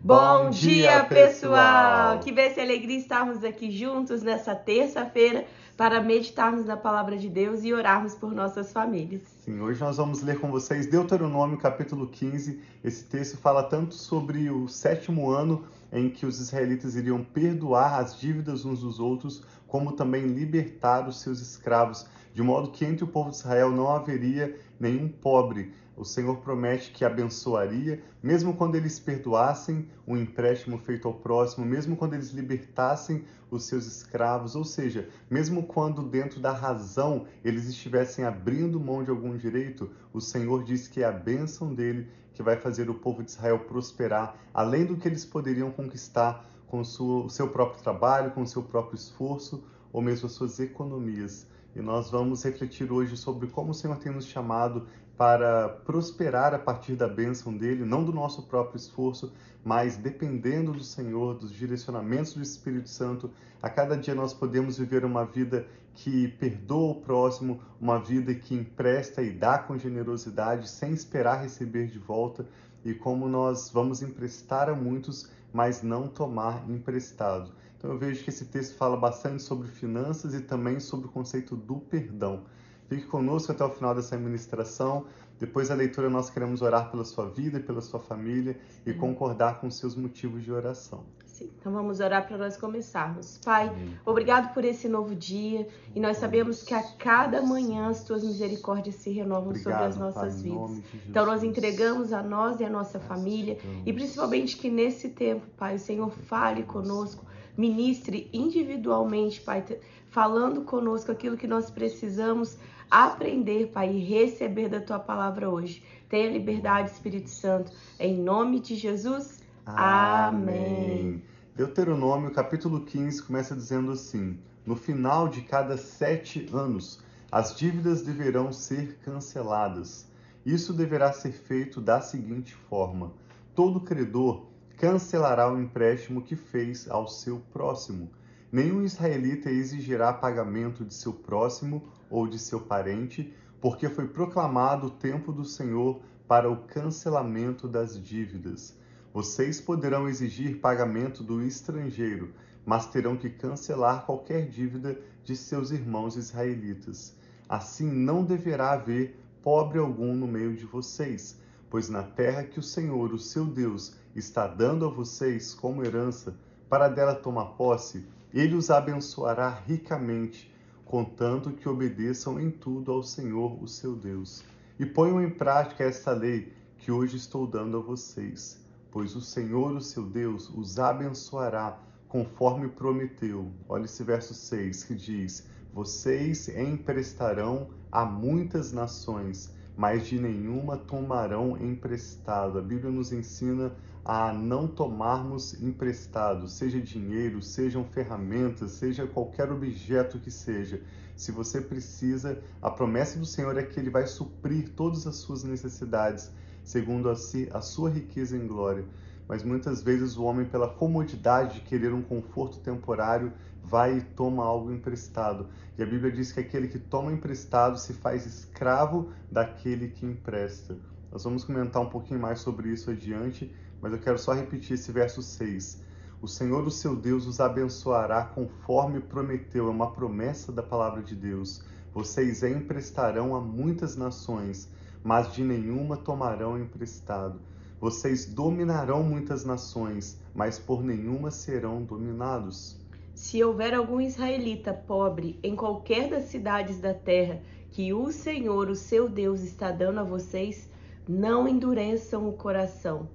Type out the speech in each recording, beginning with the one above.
Bom dia, pessoal! Que bênção e alegria estarmos aqui juntos nessa terça-feira para meditarmos na palavra de Deus e orarmos por nossas famílias. Sim, hoje nós vamos ler com vocês Deuteronômio capítulo 15. Esse texto fala tanto sobre o sétimo ano em que os israelitas iriam perdoar as dívidas uns dos outros, como também libertar os seus escravos, de modo que entre o povo de Israel não haveria nenhum pobre. O Senhor promete que abençoaria, mesmo quando eles perdoassem o um empréstimo feito ao próximo, mesmo quando eles libertassem os seus escravos, ou seja, mesmo quando dentro da razão eles estivessem abrindo mão de algum direito, o Senhor diz que é a bênção dele que vai fazer o povo de Israel prosperar, além do que eles poderiam conquistar com o seu próprio trabalho, com o seu próprio esforço ou mesmo as suas economias. E nós vamos refletir hoje sobre como o Senhor tem nos chamado para prosperar a partir da bênção dele, não do nosso próprio esforço, mas dependendo do Senhor, dos direcionamentos do Espírito Santo. A cada dia nós podemos viver uma vida que perdoa o próximo, uma vida que empresta e dá com generosidade, sem esperar receber de volta, e como nós vamos emprestar a muitos, mas não tomar emprestado. Então eu vejo que esse texto fala bastante sobre finanças e também sobre o conceito do perdão. Fique conosco até o final dessa ministração. Depois da leitura, nós queremos orar pela sua vida e pela sua família e concordar com seus motivos de oração. Sim, então vamos orar para nós começarmos. Pai, Amém. obrigado por esse novo dia e nós sabemos que a cada manhã as tuas misericórdias se renovam obrigado, sobre as nossas pai, vidas. Então nós entregamos a nós e a nossa família e principalmente que nesse tempo, Pai, o Senhor fale conosco, ministre individualmente, Pai, falando conosco aquilo que nós precisamos aprender, Pai, e receber da tua palavra hoje. Tenha liberdade, Espírito Santo, em nome de Jesus. Amém. Deuteronômio capítulo 15 começa dizendo assim: No final de cada sete anos, as dívidas deverão ser canceladas. Isso deverá ser feito da seguinte forma: todo credor cancelará o empréstimo que fez ao seu próximo Nenhum israelita exigirá pagamento de seu próximo ou de seu parente, porque foi proclamado o tempo do Senhor para o cancelamento das dívidas. Vocês poderão exigir pagamento do estrangeiro, mas terão que cancelar qualquer dívida de seus irmãos israelitas. Assim não deverá haver pobre algum no meio de vocês, pois na terra que o Senhor, o seu Deus, está dando a vocês como herança, para dela tomar posse, ele os abençoará ricamente, contanto que obedeçam em tudo ao Senhor, o seu Deus. E ponham em prática esta lei que hoje estou dando a vocês, pois o Senhor, o seu Deus, os abençoará conforme prometeu. Olha esse verso 6 que diz: Vocês emprestarão a muitas nações, mas de nenhuma tomarão emprestado. A Bíblia nos ensina a não tomarmos emprestado, seja dinheiro, sejam ferramentas, seja qualquer objeto que seja. Se você precisa, a promessa do Senhor é que Ele vai suprir todas as suas necessidades, segundo a, si, a sua riqueza em glória. Mas muitas vezes o homem, pela comodidade de querer um conforto temporário, vai e toma algo emprestado. E a Bíblia diz que aquele que toma emprestado se faz escravo daquele que empresta. Nós vamos comentar um pouquinho mais sobre isso adiante, mas eu quero só repetir esse verso 6. O Senhor, o seu Deus, os abençoará conforme prometeu, é uma promessa da palavra de Deus. Vocês emprestarão a muitas nações, mas de nenhuma tomarão emprestado. Vocês dominarão muitas nações, mas por nenhuma serão dominados. Se houver algum israelita pobre em qualquer das cidades da terra que o Senhor, o seu Deus, está dando a vocês, não endureçam o coração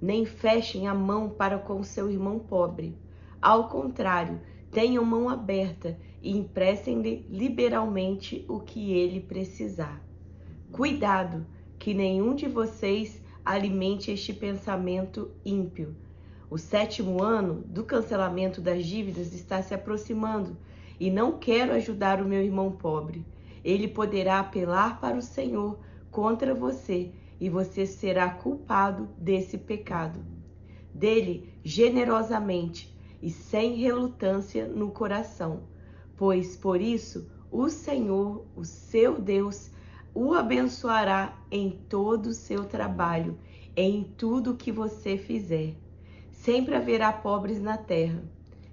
nem fechem a mão para com seu irmão pobre. Ao contrário, tenham mão aberta e emprestem-lhe liberalmente o que ele precisar. Cuidado que nenhum de vocês alimente este pensamento ímpio. O sétimo ano do cancelamento das dívidas está se aproximando e não quero ajudar o meu irmão pobre. Ele poderá apelar para o Senhor contra você e você será culpado desse pecado. Dele generosamente e sem relutância no coração, pois por isso o Senhor, o seu Deus, o abençoará em todo o seu trabalho, em tudo que você fizer. Sempre haverá pobres na terra.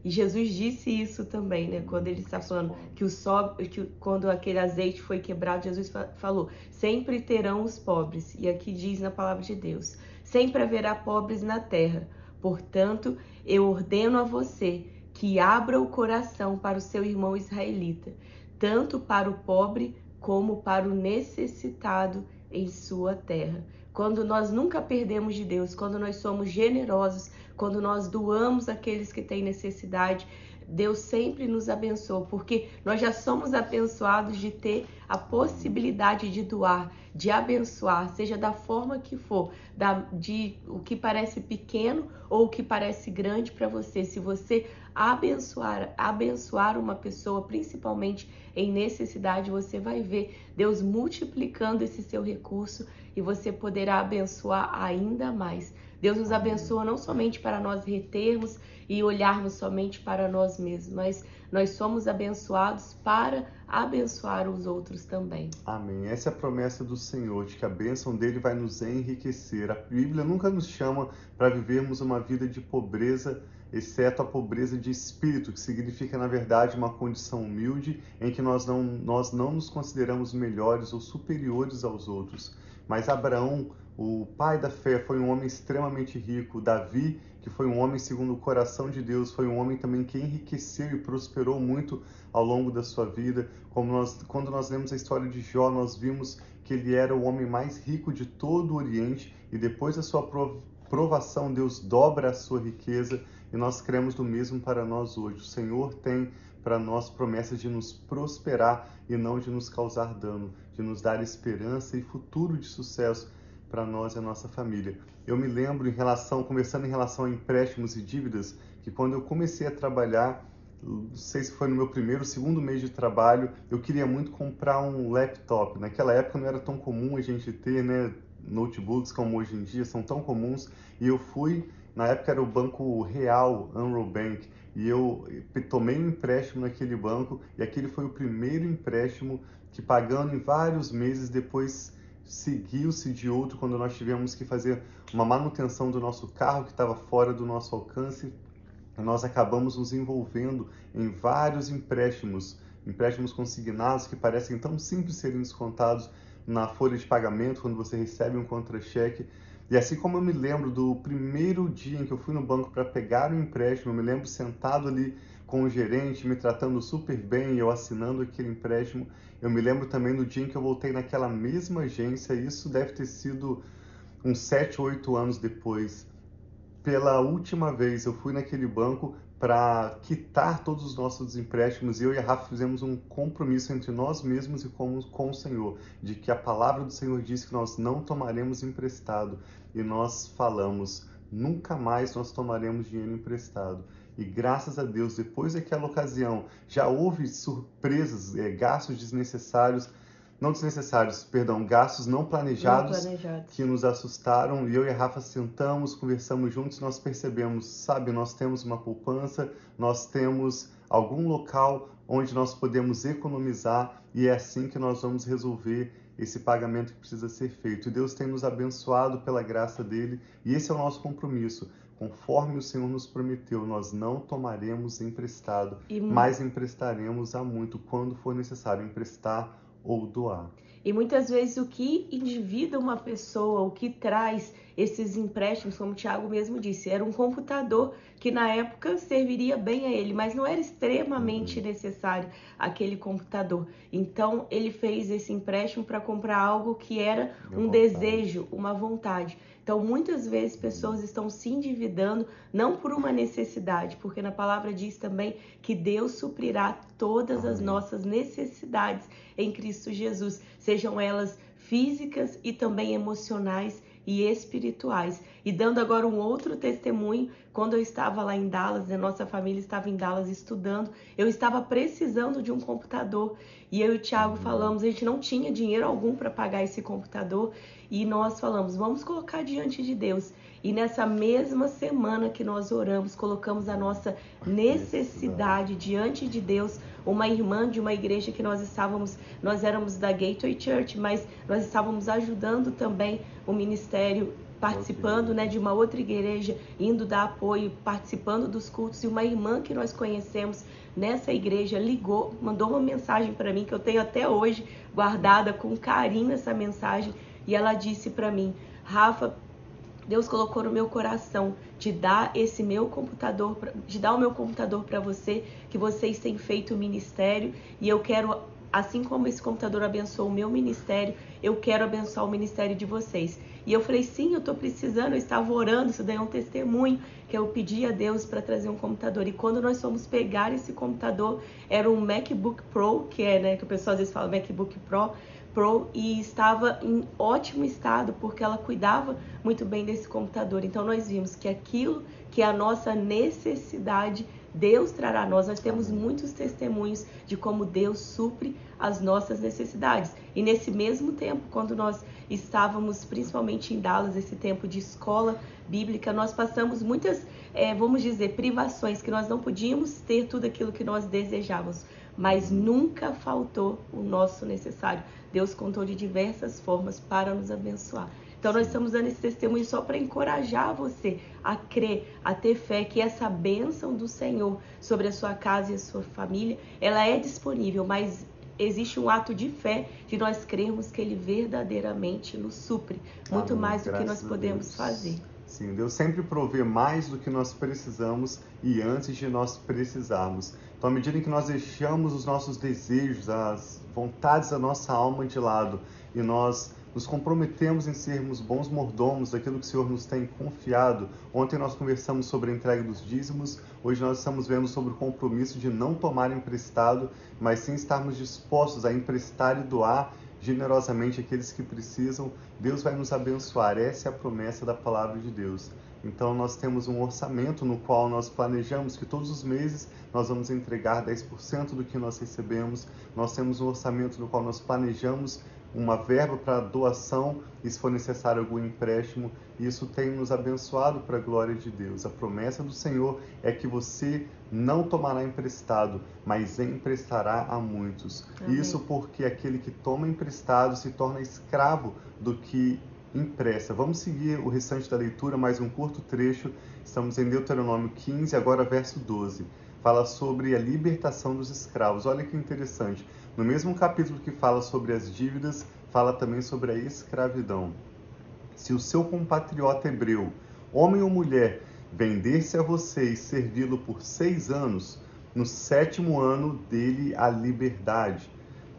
E Jesus disse isso também, né? Quando ele está falando que o so... que quando aquele azeite foi quebrado, Jesus falou: sempre terão os pobres. E aqui diz na palavra de Deus: sempre haverá pobres na terra. Portanto, eu ordeno a você que abra o coração para o seu irmão israelita, tanto para o pobre como para o necessitado em sua terra. Quando nós nunca perdemos de Deus, quando nós somos generosos, quando nós doamos aqueles que têm necessidade, Deus sempre nos abençoa, porque nós já somos abençoados de ter a possibilidade de doar, de abençoar, seja da forma que for, da, de o que parece pequeno ou o que parece grande para você. Se você abençoar, abençoar uma pessoa, principalmente em necessidade, você vai ver Deus multiplicando esse seu recurso e você poderá abençoar ainda mais. Deus nos abençoa não somente para nós retermos e olharmos somente para nós mesmos, mas nós somos abençoados para abençoar os outros também. Amém. Essa é a promessa do Senhor, de que a bênção dele vai nos enriquecer. A Bíblia nunca nos chama para vivermos uma vida de pobreza, exceto a pobreza de espírito, que significa, na verdade, uma condição humilde em que nós não, nós não nos consideramos melhores ou superiores aos outros. Mas Abraão o pai da fé foi um homem extremamente rico. Davi, que foi um homem segundo o coração de Deus, foi um homem também que enriqueceu e prosperou muito ao longo da sua vida. Como nós, quando nós lemos a história de Jó, nós vimos que ele era o homem mais rico de todo o Oriente e depois da sua provação, Deus dobra a sua riqueza e nós cremos do mesmo para nós hoje. O Senhor tem para nós promessa de nos prosperar e não de nos causar dano, de nos dar esperança e futuro de sucesso para nós e a nossa família. Eu me lembro em relação, conversando em relação a empréstimos e dívidas, que quando eu comecei a trabalhar, não sei se foi no meu primeiro ou segundo mês de trabalho, eu queria muito comprar um laptop. Naquela época não era tão comum a gente ter, né, notebooks como hoje em dia são tão comuns, e eu fui, na época era o Banco Real, Unroll Bank, e eu tomei um empréstimo naquele banco, e aquele foi o primeiro empréstimo que pagando em vários meses depois seguiu-se de outro quando nós tivemos que fazer uma manutenção do nosso carro que estava fora do nosso alcance. Nós acabamos nos envolvendo em vários empréstimos, empréstimos consignados que parecem tão simples serem descontados na folha de pagamento quando você recebe um contra-cheque. E assim como eu me lembro do primeiro dia em que eu fui no banco para pegar um empréstimo, eu me lembro sentado ali com o gerente me tratando super bem, eu assinando aquele empréstimo. Eu me lembro também do dia em que eu voltei naquela mesma agência, isso deve ter sido uns 7, 8 anos depois. Pela última vez eu fui naquele banco para quitar todos os nossos empréstimos eu e a Rafa fizemos um compromisso entre nós mesmos e com, com o Senhor, de que a palavra do Senhor diz que nós não tomaremos emprestado e nós falamos, nunca mais nós tomaremos dinheiro emprestado. E graças a Deus, depois daquela ocasião, já houve surpresas, é, gastos desnecessários, não desnecessários, perdão, gastos não planejados, não planejados, que nos assustaram. E eu e a Rafa sentamos, conversamos juntos, nós percebemos, sabe, nós temos uma poupança, nós temos algum local onde nós podemos economizar e é assim que nós vamos resolver esse pagamento que precisa ser feito. E Deus tem nos abençoado pela graça dele e esse é o nosso compromisso Conforme o Senhor nos prometeu, nós não tomaremos emprestado, e... mas emprestaremos a muito quando for necessário emprestar ou doar. E muitas vezes o que endivida uma pessoa, o que traz esses empréstimos, como o Tiago mesmo disse, era um computador que na época serviria bem a ele, mas não era extremamente uhum. necessário aquele computador. Então ele fez esse empréstimo para comprar algo que era um vontade. desejo, uma vontade. Então, muitas vezes pessoas estão se endividando não por uma necessidade, porque na palavra diz também que Deus suprirá todas as nossas necessidades em Cristo Jesus, sejam elas físicas e também emocionais e espirituais. E dando agora um outro testemunho, quando eu estava lá em Dallas, a nossa família estava em Dallas estudando, eu estava precisando de um computador e eu e o Thiago falamos, a gente não tinha dinheiro algum para pagar esse computador e nós falamos, vamos colocar diante de Deus. E nessa mesma semana que nós oramos, colocamos a nossa necessidade diante de Deus. Uma irmã de uma igreja que nós estávamos, nós éramos da Gateway Church, mas nós estávamos ajudando também o ministério participando né, de uma outra igreja, indo dar apoio, participando dos cultos, e uma irmã que nós conhecemos nessa igreja ligou, mandou uma mensagem para mim que eu tenho até hoje guardada com carinho essa mensagem, e ela disse para mim: "Rafa, Deus colocou no meu coração de dar esse meu computador, de dar o meu computador para você, que vocês têm feito o ministério e eu quero assim como esse computador abençoou o meu ministério, eu quero abençoar o ministério de vocês. E eu falei, sim, eu estou precisando, eu estava orando, isso daí é um testemunho, que eu pedi a Deus para trazer um computador. E quando nós fomos pegar esse computador, era um MacBook Pro, que é, né, que o pessoal às vezes fala MacBook Pro, Pro, e estava em ótimo estado, porque ela cuidava muito bem desse computador. Então nós vimos que aquilo que é a nossa necessidade Deus trará a nós. Nós temos muitos testemunhos de como Deus supre as nossas necessidades. E nesse mesmo tempo, quando nós estávamos principalmente em Dallas, esse tempo de escola bíblica, nós passamos muitas, é, vamos dizer, privações, que nós não podíamos ter tudo aquilo que nós desejávamos, mas nunca faltou o nosso necessário. Deus contou de diversas formas para nos abençoar. Então nós estamos dando esse testemunho só para encorajar você a crer, a ter fé que essa bênção do Senhor sobre a sua casa e a sua família, ela é disponível, mas existe um ato de fé de nós crermos que ele verdadeiramente nos supre, muito Amém. mais do que nós podemos fazer. Sim, Deus sempre provê mais do que nós precisamos e antes de nós precisarmos. Então, à medida que nós deixamos os nossos desejos, as vontades da nossa alma de lado e nós nos comprometemos em sermos bons mordomos daquilo que o Senhor nos tem confiado. Ontem nós conversamos sobre a entrega dos dízimos, hoje nós estamos vendo sobre o compromisso de não tomar emprestado, mas sim estarmos dispostos a emprestar e doar generosamente aqueles que precisam. Deus vai nos abençoar, essa é a promessa da palavra de Deus. Então nós temos um orçamento no qual nós planejamos que todos os meses nós vamos entregar 10% do que nós recebemos. Nós temos um orçamento no qual nós planejamos uma verba para doação e se for necessário algum empréstimo. Isso tem nos abençoado para a glória de Deus. A promessa do Senhor é que você não tomará emprestado, mas emprestará a muitos. Amém. Isso porque aquele que toma emprestado se torna escravo do que empresta. Vamos seguir o restante da leitura, mais um curto trecho. Estamos em Deuteronômio 15, agora verso 12. Fala sobre a libertação dos escravos. Olha que interessante. No mesmo capítulo que fala sobre as dívidas, fala também sobre a escravidão. Se o seu compatriota hebreu, homem ou mulher, vender-se a você e servi-lo por seis anos, no sétimo ano dele a liberdade.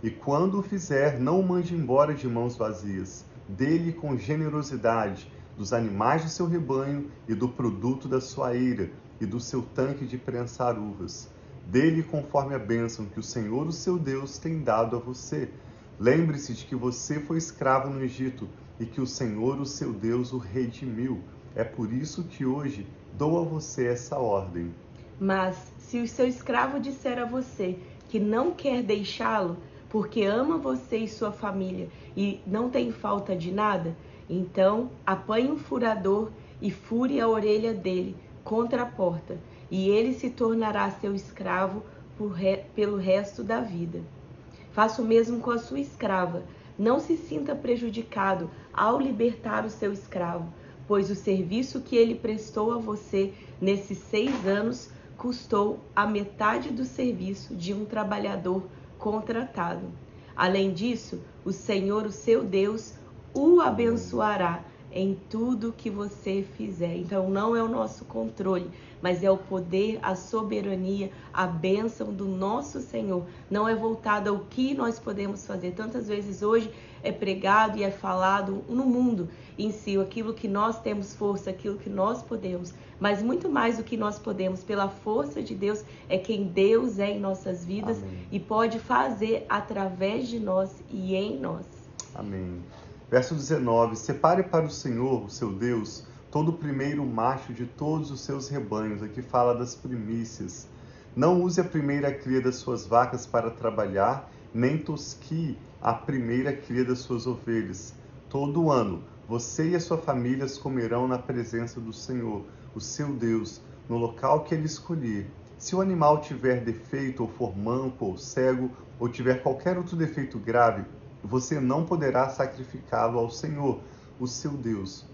E quando o fizer, não o mande embora de mãos vazias. Dele com generosidade dos animais do seu rebanho e do produto da sua eira e do seu tanque de prensar uvas dele conforme a bênção que o Senhor, o seu Deus, tem dado a você. Lembre-se de que você foi escravo no Egito e que o Senhor, o seu Deus, o redimiu. É por isso que hoje dou a você essa ordem. Mas se o seu escravo disser a você que não quer deixá-lo, porque ama você e sua família e não tem falta de nada, então apanhe um furador e fure a orelha dele contra a porta e ele se tornará seu escravo re... pelo resto da vida. Faça o mesmo com a sua escrava. Não se sinta prejudicado ao libertar o seu escravo, pois o serviço que ele prestou a você nesses seis anos custou a metade do serviço de um trabalhador contratado. Além disso, o Senhor, o seu Deus, o abençoará em tudo que você fizer. Então não é o nosso controle, mas é o poder, a soberania, a bênção do nosso Senhor. Não é voltado ao que nós podemos fazer. Tantas vezes hoje é pregado e é falado no mundo em si, aquilo que nós temos força, aquilo que nós podemos, mas muito mais do que nós podemos, pela força de Deus, é quem Deus é em nossas vidas Amém. e pode fazer através de nós e em nós. Amém. Verso 19: Separe para o Senhor, o seu Deus, todo o primeiro macho de todos os seus rebanhos. Aqui fala das primícias. Não use a primeira cria das suas vacas para trabalhar, nem tosquie a primeira cria das suas ovelhas. Todo ano, você e a sua família comerão na presença do Senhor, o seu Deus, no local que ele escolher. Se o animal tiver defeito, ou for manco, ou cego, ou tiver qualquer outro defeito grave, você não poderá sacrificá-lo ao Senhor, o seu Deus.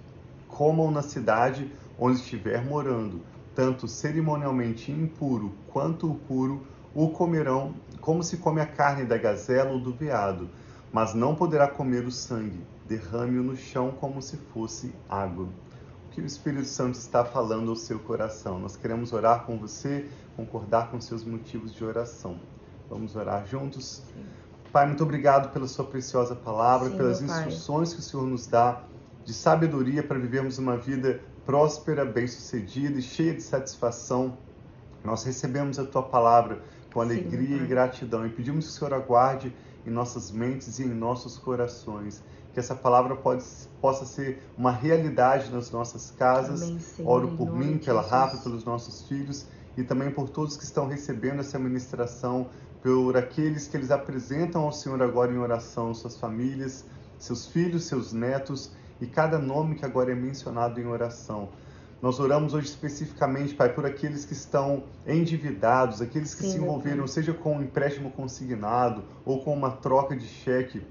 comam na cidade onde estiver morando, tanto cerimonialmente impuro quanto o puro, o comerão como se come a carne da gazela ou do veado, mas não poderá comer o sangue, derrame-o no chão como se fosse água. O que o Espírito Santo está falando ao seu coração? Nós queremos orar com você, concordar com seus motivos de oração. Vamos orar juntos? Sim. Pai, muito obrigado pela sua preciosa palavra, Sim, pelas instruções que o Senhor nos dá de sabedoria para vivermos uma vida próspera, bem-sucedida e cheia de satisfação. Nós recebemos a tua palavra com alegria Sim, e gratidão e pedimos que o Senhor aguarde em nossas mentes e em nossos corações. Que essa palavra pode, possa ser uma realidade nas nossas casas. Amém, Senhor, Oro por mim, pela Rafa, pelos nossos filhos e também por todos que estão recebendo essa ministração, por aqueles que eles apresentam ao Senhor agora em oração, suas famílias, seus filhos, seus netos e cada nome que agora é mencionado em oração. Nós oramos hoje especificamente, Pai, por aqueles que estão endividados, aqueles que Sim, se envolveram, seja com um empréstimo consignado ou com uma troca de cheque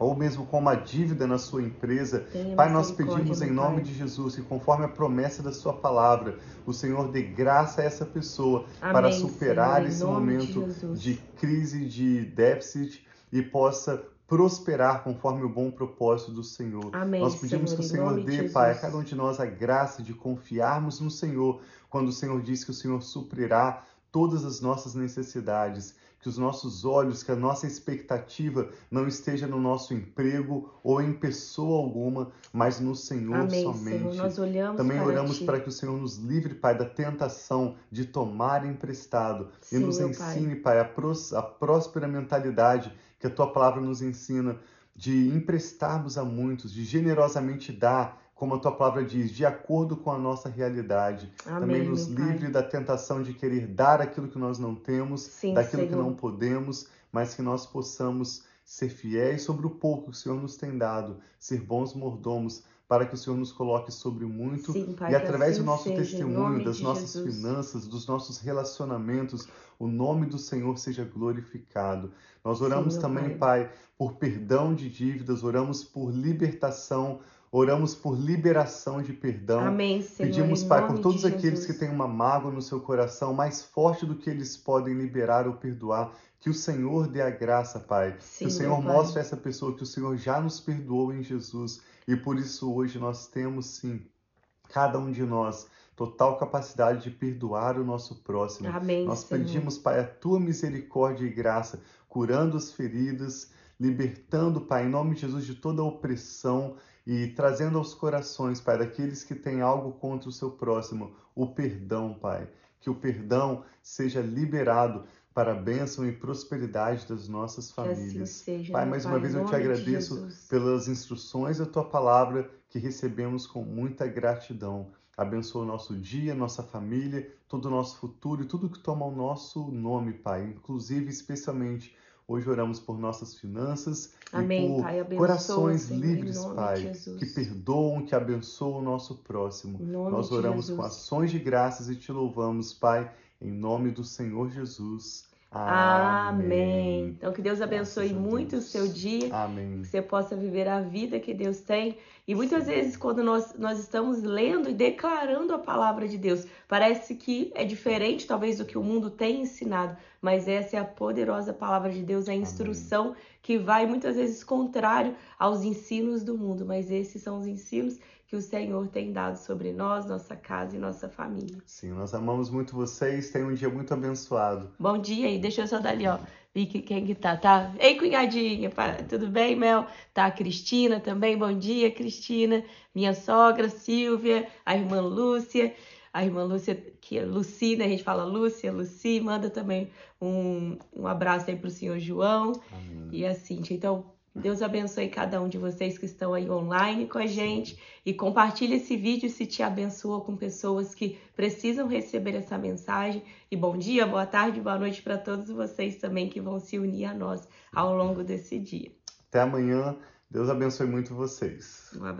ou mesmo com uma dívida na sua empresa. Tenha pai, nós pedimos em nome pai. de Jesus que, conforme a promessa da Sua palavra, o Senhor dê graça a essa pessoa Amém, para superar Senhor, esse momento de, de crise, de déficit e possa prosperar conforme o bom propósito do Senhor. Amém, nós pedimos Senhor, que o Senhor dê, Pai, a cada um de nós a graça de confiarmos no Senhor, quando o Senhor diz que o Senhor suprirá todas as nossas necessidades, que os nossos olhos, que a nossa expectativa não esteja no nosso emprego ou em pessoa alguma, mas no Senhor Amém, somente. Senhor. Também para oramos ti. para que o Senhor nos livre, Pai, da tentação de tomar emprestado Sim, e nos ensine, Pai, pai a, a próspera mentalidade que a tua palavra nos ensina de emprestarmos a muitos, de generosamente dar, como a tua palavra diz, de acordo com a nossa realidade. Amém, Também nos livre da tentação de querer dar aquilo que nós não temos, Sim, daquilo Senhor. que não podemos, mas que nós possamos ser fiéis sobre o pouco que o Senhor nos tem dado, ser bons mordomos, para que o Senhor nos coloque sobre muito Sim, pai, e através assim do nosso seja, testemunho, das nossas Jesus. finanças, dos nossos relacionamentos, o nome do Senhor seja glorificado. Nós oramos Sim, também, pai. pai, por perdão de dívidas, oramos por libertação, oramos por liberação de perdão. Amém, Senhor. Pedimos, Pai, por todos aqueles que têm uma mágoa no seu coração, mais forte do que eles podem liberar ou perdoar, que o Senhor dê a graça, Pai. Sim, que o Senhor mostre a essa pessoa que o Senhor já nos perdoou em Jesus. E por isso hoje nós temos, sim, cada um de nós, total capacidade de perdoar o nosso próximo. Amém, Nós Senhor. pedimos, Pai, a tua misericórdia e graça, curando as feridas, libertando, Pai, em nome de Jesus, de toda opressão e trazendo aos corações, Pai, daqueles que têm algo contra o seu próximo, o perdão, Pai. Que o perdão seja liberado para a bênção e prosperidade das nossas assim famílias. seja, Pai, mais Pai, uma vez eu te agradeço pelas instruções da tua palavra que recebemos com muita gratidão. Abençoa o nosso dia, nossa família, todo o nosso futuro e tudo que toma o nosso nome, Pai. Inclusive, especialmente, hoje oramos por nossas finanças Amém, e por Pai. Abençoa, corações Senhor, livres, Pai, que perdoam, que abençoam o nosso próximo. Nós oramos com ações de graças e te louvamos, Pai, em nome do Senhor Jesus. Amém. Então, que Deus abençoe muito Deus. o seu dia. Amém. que você possa viver a vida que Deus tem. E muitas vezes, quando nós, nós estamos lendo e declarando a palavra de Deus, parece que é diferente, talvez, do que o mundo tem ensinado, mas essa é a poderosa palavra de Deus, é a instrução que vai muitas vezes contrário aos ensinos do mundo, mas esses são os ensinos que o Senhor tem dado sobre nós, nossa casa e nossa família. Sim, nós amamos muito vocês. Tenham um dia muito abençoado. Bom dia aí, deixa eu só dar ali, ó. Vi que quem que tá, tá? Ei, cunhadinha, tudo bem, Mel? Tá a Cristina também, bom dia, Cristina. Minha sogra, Silvia, a irmã Lúcia, a irmã Lúcia, que é Luci, né? A gente fala Lúcia, Luci, manda também um, um abraço aí pro senhor João Amém. e a Cintia. Então, Deus abençoe cada um de vocês que estão aí online com a gente e compartilhe esse vídeo se te abençoa com pessoas que precisam receber essa mensagem. E bom dia, boa tarde, boa noite para todos vocês também que vão se unir a nós ao longo desse dia. Até amanhã. Deus abençoe muito vocês. Um.